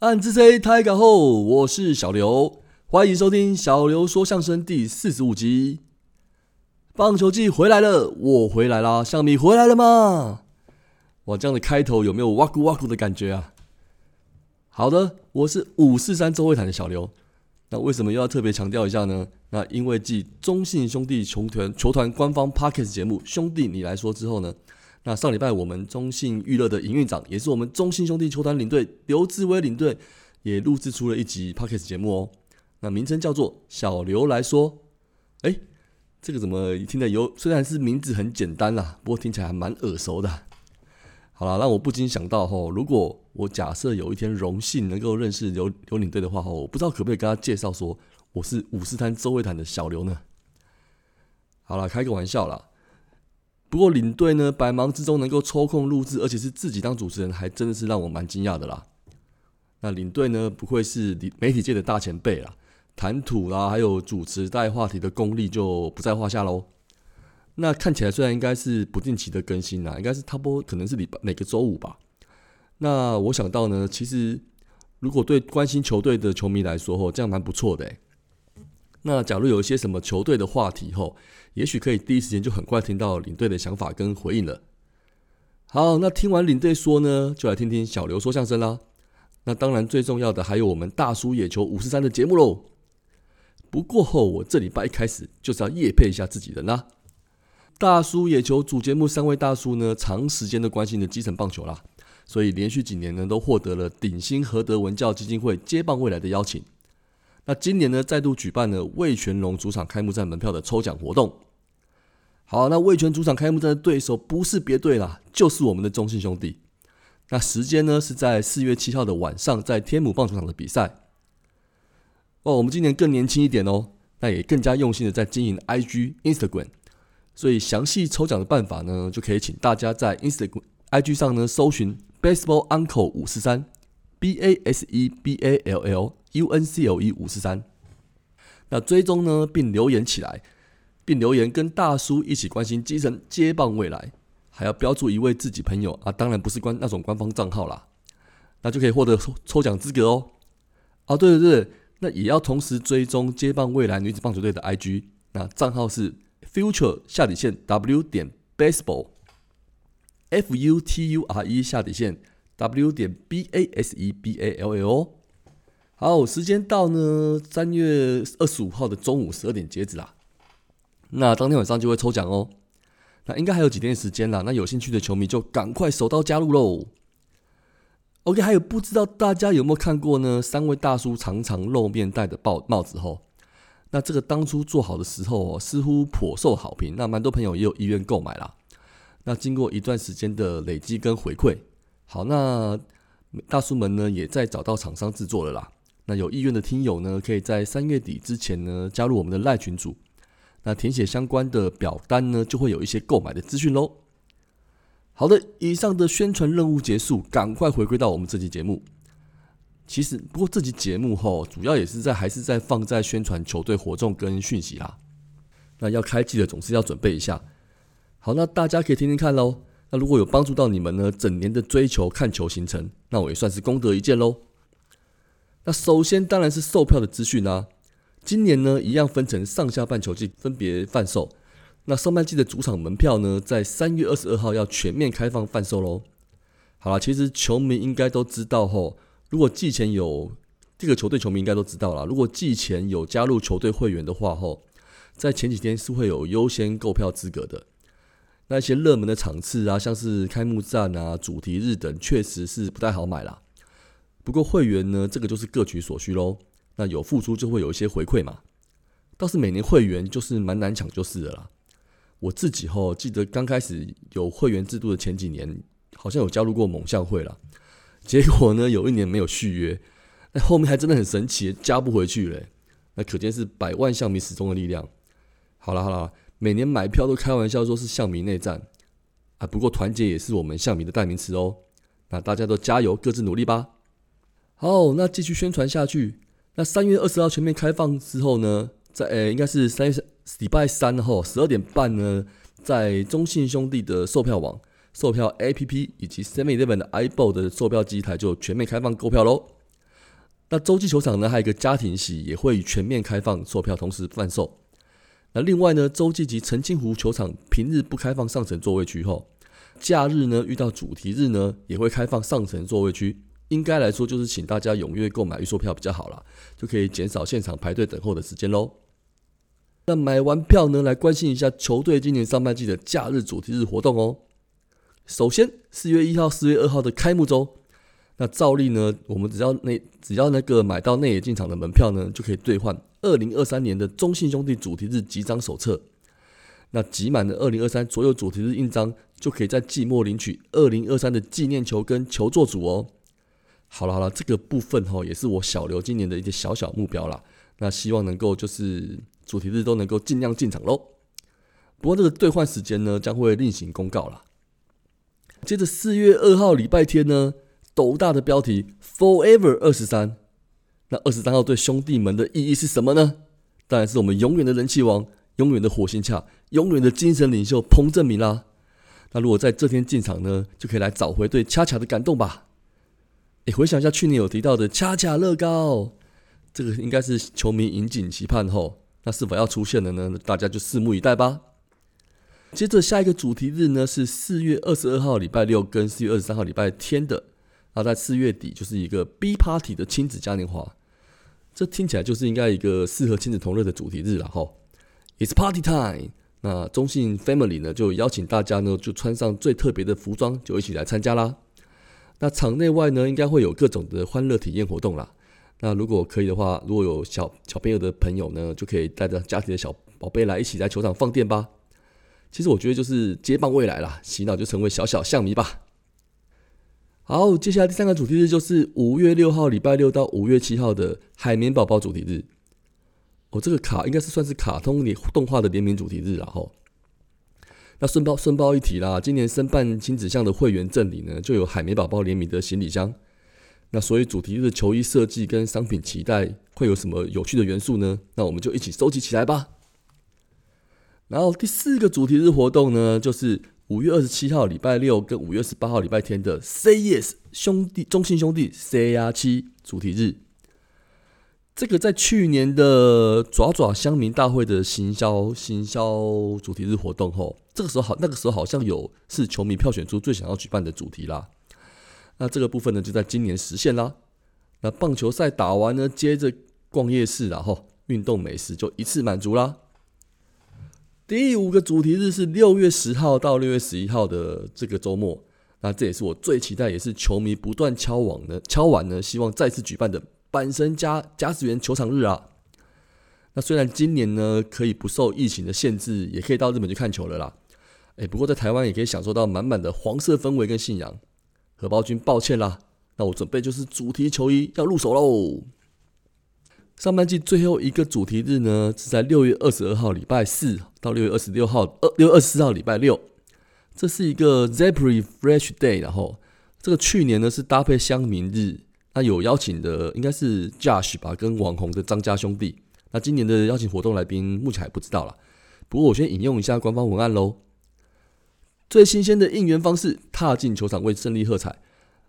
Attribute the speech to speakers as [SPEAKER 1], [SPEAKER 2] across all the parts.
[SPEAKER 1] 暗之 C 太港后，我是小刘，欢迎收听小刘说相声第四十五集。棒球季回来了，我回来啦，向米回来了吗？哇，这样的开头有没有哇咕哇咕的感觉啊？好的，我是五四三周会谈的小刘。那为什么又要特别强调一下呢？那因为继中信兄弟球团球团官方 parkes 节目《兄弟你来说》之后呢，那上礼拜我们中信娱乐的营运长，也是我们中信兄弟球团领队刘志威领队，也录制出了一集 Pockets 节目哦。那名称叫做《小刘来说》。哎，这个怎么听得有？虽然是名字很简单啦，不过听起来还蛮耳熟的。好了，让我不禁想到吼，如果我假设有一天荣幸能够认识刘刘领队的话吼，我不知道可不可以跟他介绍说我是五四滩周会谈的小刘呢？好了，开个玩笑啦。不过领队呢，百忙之中能够抽空录制，而且是自己当主持人，还真的是让我蛮惊讶的啦。那领队呢，不愧是媒体界的大前辈啦，谈吐啦，还有主持带话题的功力就不在话下喽。那看起来虽然应该是不定期的更新啦，应该是差不多可能是礼拜每个周五吧。那我想到呢，其实如果对关心球队的球迷来说，吼这样蛮不错的。那假如有一些什么球队的话题，后也许可以第一时间就很快听到领队的想法跟回应了。好，那听完领队说呢，就来听听小刘说相声啦。那当然最重要的还有我们大叔野球五十三的节目喽。不过后我这礼拜一开始就是要夜配一下自己的啦。大叔野球主节目三位大叔呢，长时间的关心的基层棒球啦，所以连续几年呢，都获得了鼎新和德文教基金会接棒未来的邀请。那今年呢，再度举办了魏全龙主场开幕战门票的抽奖活动。好，那魏全主场开幕战的对手不是别队啦，就是我们的中信兄弟。那时间呢，是在四月七号的晚上，在天母棒球场的比赛。哦，我们今年更年轻一点哦，那也更加用心的在经营 IG、Instagram。所以详细抽奖的办法呢，就可以请大家在 Instagram、IG 上呢搜寻 Baseball Uncle 五四三 B A S E B A L L U N C L E 五四三，那追踪呢并留言起来，并留言跟大叔一起关心基层接棒未来，还要标注一位自己朋友啊，当然不是官那种官方账号啦，那就可以获得抽抽奖资格哦。啊，对对对，那也要同时追踪接棒未来女子棒球队的 IG，那账号是。Future 下底线 W 点 Baseball，F U T U R E 下底线 W 点 B A S E B A L L。好，时间到呢，三月二十五号的中午十二点截止啦。那当天晚上就会抽奖哦。那应该还有几天时间啦。那有兴趣的球迷就赶快手刀加入喽。OK，还有不知道大家有没有看过呢？三位大叔常常露面戴的帽帽子吼。那这个当初做好的时候哦，似乎颇受好评。那蛮多朋友也有意愿购买啦。那经过一段时间的累积跟回馈，好，那大叔们呢也在找到厂商制作了啦。那有意愿的听友呢，可以在三月底之前呢加入我们的赖群组。那填写相关的表单呢，就会有一些购买的资讯喽。好的，以上的宣传任务结束，赶快回归到我们这期节目。其实，不过这集节目吼，主要也是在还是在放在宣传球队活动跟讯息啦。那要开季的总是要准备一下。好，那大家可以听听看喽。那如果有帮助到你们呢，整年的追求看球行程，那我也算是功德一件喽。那首先当然是售票的资讯啦。今年呢，一样分成上下半球季分别贩售。那上半季的主场门票呢，在三月二十二号要全面开放贩售喽。好了，其实球迷应该都知道吼。如果季前有这个球队球迷应该都知道了，如果季前有加入球队会员的话，吼，在前几天是会有优先购票资格的。那一些热门的场次啊，像是开幕战啊、主题日等，确实是不太好买啦。不过会员呢，这个就是各取所需喽。那有付出就会有一些回馈嘛。倒是每年会员就是蛮难抢，就是的啦。我自己吼记得刚开始有会员制度的前几年，好像有加入过猛象会了。结果呢，有一年没有续约，那后面还真的很神奇，加不回去嘞。那可见是百万象迷始终的力量。好了好了，每年买票都开玩笑说是象迷内战啊，不过团结也是我们象迷的代名词哦。那大家都加油，各自努力吧。好，那继续宣传下去。那三月二十号全面开放之后呢，在呃应该是三月礼拜三哈十二点半呢，在中信兄弟的售票网。售票 APP 以及 Seven Eleven 的 iBo 的售票机台就全面开放购票喽。那洲际球场呢，还有一个家庭席，也会全面开放售票，同时贩售。那另外呢，洲际及澄清湖球场平日不开放上层座位区后，假日呢遇到主题日呢，也会开放上层座位区。应该来说，就是请大家踊跃购买预售票比较好啦，就可以减少现场排队等候的时间喽。那买完票呢，来关心一下球队今年上半季的假日主题日活动哦。首先，四月一号、四月二号的开幕周。那照例呢，我们只要那只要那个买到内野进场的门票呢，就可以兑换二零二三年的中信兄弟主题日集章手册。那集满的二零二三所有主题日印章，就可以在季末领取二零二三的纪念球跟球座组哦。好了好了，这个部分哈，也是我小刘今年的一些小小目标啦。那希望能够就是主题日都能够尽量进场喽。不过这个兑换时间呢，将会另行公告啦。接着四月二号礼拜天呢。斗大的标题 “Forever 二十三”，那二十三号对兄弟们的意义是什么呢？当然是我们永远的人气王、永远的火星恰、永远的精神领袖彭正明啦。那如果在这天进场呢，就可以来找回对恰恰的感动吧。你回想一下去年有提到的恰恰乐高，这个应该是球迷引颈期盼后，那是否要出现了呢？大家就拭目以待吧。接着下一个主题日呢，是四月二十二号礼拜六跟四月二十三号礼拜天的。那在四月底就是一个 B party 的亲子嘉年华，这听起来就是应该一个适合亲子同乐的主题日了哈。It's party time，那中信 family 呢就邀请大家呢就穿上最特别的服装，就一起来参加啦。那场内外呢应该会有各种的欢乐体验活动啦。那如果可以的话，如果有小小朋友的朋友呢，就可以带着家庭的小宝贝来一起在球场放电吧。其实我觉得就是接棒未来啦，洗脑就成为小小象迷吧。好，接下来第三个主题日就是五月六号礼拜六到五月七号的海绵宝宝主题日。哦，这个卡应该是算是卡通里动画的联名主题日了哈。那顺报顺报一提啦，今年申办亲子项的会员证里呢，就有海绵宝宝联名的行李箱。那所以主题日的球衣设计跟商品期待会有什么有趣的元素呢？那我们就一起收集起来吧。然后第四个主题日活动呢，就是。五月二十七号礼拜六跟五月十八号礼拜天的 Say Yes 兄弟中信兄弟 Say 呀七主题日，这个在去年的爪爪乡民大会的行销行销主题日活动后，这个时候好那个时候好像有是球迷票选出最想要举办的主题啦。那这个部分呢就在今年实现啦。那棒球赛打完呢，接着逛夜市，然后运动美食就一次满足啦。第五个主题日是六月十号到六月十一号的这个周末，那这也是我最期待，也是球迷不断敲网呢敲碗呢，希望再次举办的阪神加加时园球场日啊。那虽然今年呢可以不受疫情的限制，也可以到日本去看球了啦。哎，不过在台湾也可以享受到满满的黄色氛围跟信仰。荷包君，抱歉啦，那我准备就是主题球衣要入手喽。上半季最后一个主题日呢，是在六月二十二号礼拜四到六月二十六号二六月二十四号礼拜六，这是一个 Zebra Fresh Day。然后这个去年呢是搭配乡民日，那有邀请的应该是 Josh 吧，跟网红的张家兄弟。那今年的邀请活动来宾目前还不知道了，不过我先引用一下官方文案喽。最新鲜的应援方式，踏进球场为胜利喝彩，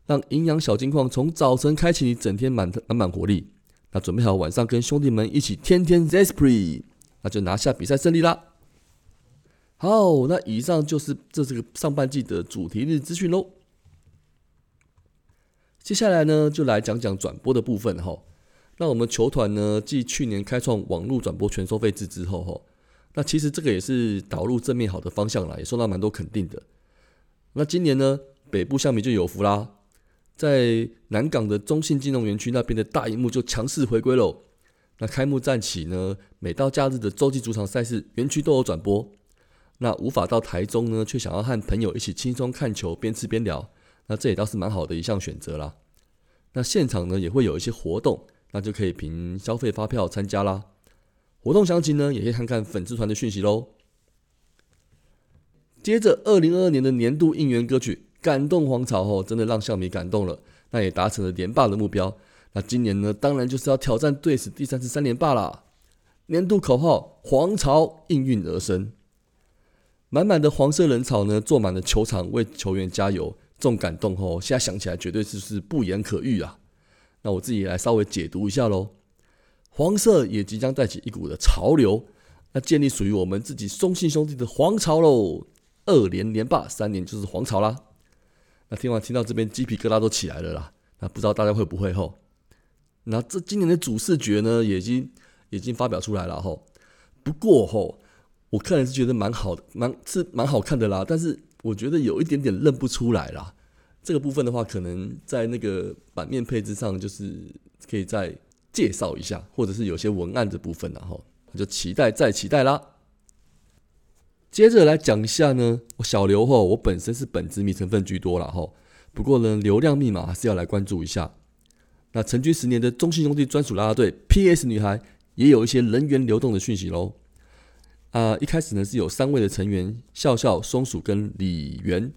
[SPEAKER 1] 让营养小金矿从早晨开启你整天满满满活力。那准备好晚上跟兄弟们一起天天 Zespri，那就拿下比赛胜利啦！好，那以上就是这是个上半季的主题日资讯喽。接下来呢，就来讲讲转播的部分哈。那我们球团呢，继去年开创网络转播全收费制之后哈，那其实这个也是导入正面好的方向啦，也受到蛮多肯定的。那今年呢，北部项目就有福啦。在南港的中信金融园区那边的大荧幕就强势回归喽。那开幕战起呢，每到假日的洲际主场赛事，园区都有转播。那无法到台中呢，却想要和朋友一起轻松看球，边吃边聊，那这也倒是蛮好的一项选择啦。那现场呢也会有一些活动，那就可以凭消费发票参加啦。活动详情呢，也可以看看粉丝团的讯息喽。接着，二零二二年的年度应援歌曲。感动黄巢后，真的让笑迷感动了，那也达成了连霸的目标。那今年呢，当然就是要挑战队史第三次三连霸啦。年度口号“黄巢应运而生”，满满的黄色人潮呢，坐满了球场为球员加油，这种感动后，现在想起来绝对是是不言可喻啊。那我自己来稍微解读一下喽。黄色也即将带起一股的潮流，那建立属于我们自己中信兄弟的皇朝喽。二连连霸，三年就是皇朝啦。那听完听到这边，鸡皮疙瘩都起来了啦。那不知道大家会不会吼？那这今年的主视觉呢，也已经已经发表出来了吼。不过吼，我个人是觉得蛮好的，蛮是蛮好看的啦。但是我觉得有一点点认不出来啦。这个部分的话，可能在那个版面配置上，就是可以再介绍一下，或者是有些文案的部分然后就期待再期待啦。接着来讲一下呢，我小刘吼，我本身是本子迷成分居多了吼，不过呢，流量密码还是要来关注一下。那成军十年的中信兄弟专属啦啦队 P.S 女孩也有一些人员流动的讯息喽。啊，一开始呢是有三位的成员，笑笑、松鼠跟李元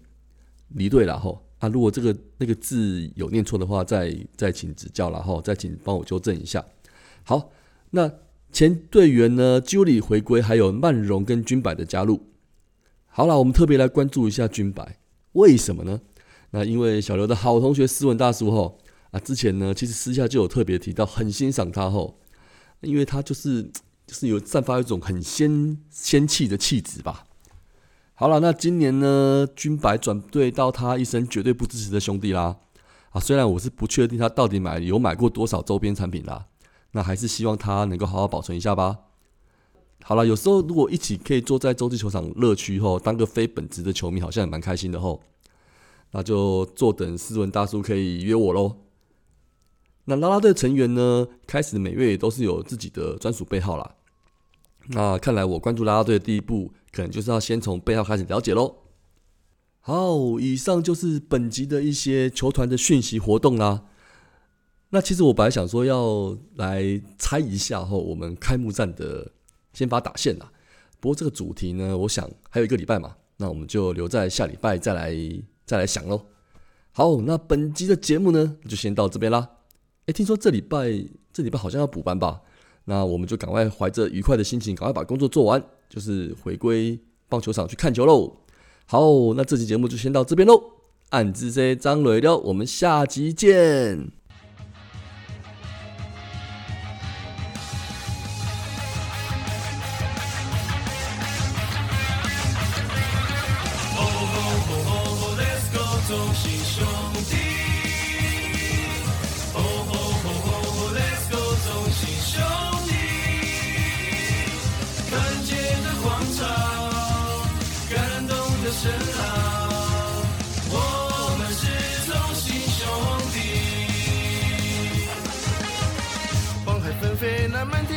[SPEAKER 1] 离队了吼。啊，如果这个那个字有念错的话，再再请指教了吼，再请帮我纠正一下。好，那。前队员呢，Juli 回归，还有曼荣跟军柏的加入。好了，我们特别来关注一下军柏，为什么呢？那因为小刘的好同学斯文大叔吼啊，之前呢其实私下就有特别提到，很欣赏他吼，因为他就是就是有散发一种很仙仙气的气质吧。好了，那今年呢，军柏转队到他一生绝对不支持的兄弟啦。啊，虽然我是不确定他到底买有买过多少周边产品啦。那还是希望他能够好好保存一下吧。好了，有时候如果一起可以坐在洲际球场乐区后，当个非本职的球迷，好像也蛮开心的吼。那就坐等斯文大叔可以约我喽。那拉拉队成员呢，开始每月也都是有自己的专属背号啦。那看来我关注拉拉队的第一步，可能就是要先从背号开始了解喽。好，以上就是本集的一些球团的讯息活动啦。那其实我本来想说要来猜一下后我们开幕战的先发打线啦，不过这个主题呢，我想还有一个礼拜嘛，那我们就留在下礼拜再来再来想喽。好，那本集的节目呢就先到这边啦。哎，听说这礼拜这礼拜好像要补班吧？那我们就赶快怀着愉快的心情，赶快把工作做完，就是回归棒球场去看球喽。好，那这期节目就先到这边喽。暗之 C 张磊了，我们下集见。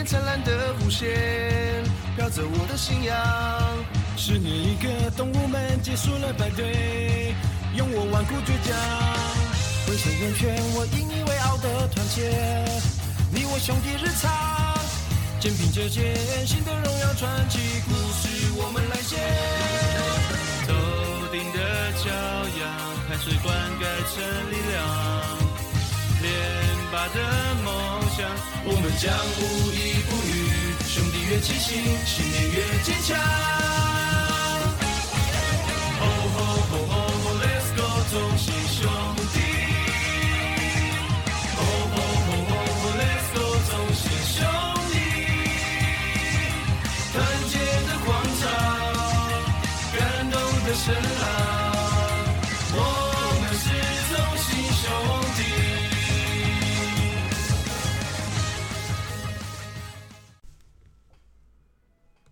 [SPEAKER 2] 灿烂的弧线飘着我的信仰。十年一个，动物们结束了排队，用我顽固倔强，挥手圆圈，我引以为傲的团结。你我兄弟日常，肩并着肩，新的荣耀传奇故事我们来写。头顶的骄阳，汗水灌溉成力量。连霸的梦想，我们将无一不语。兄弟越齐心，信念越坚强。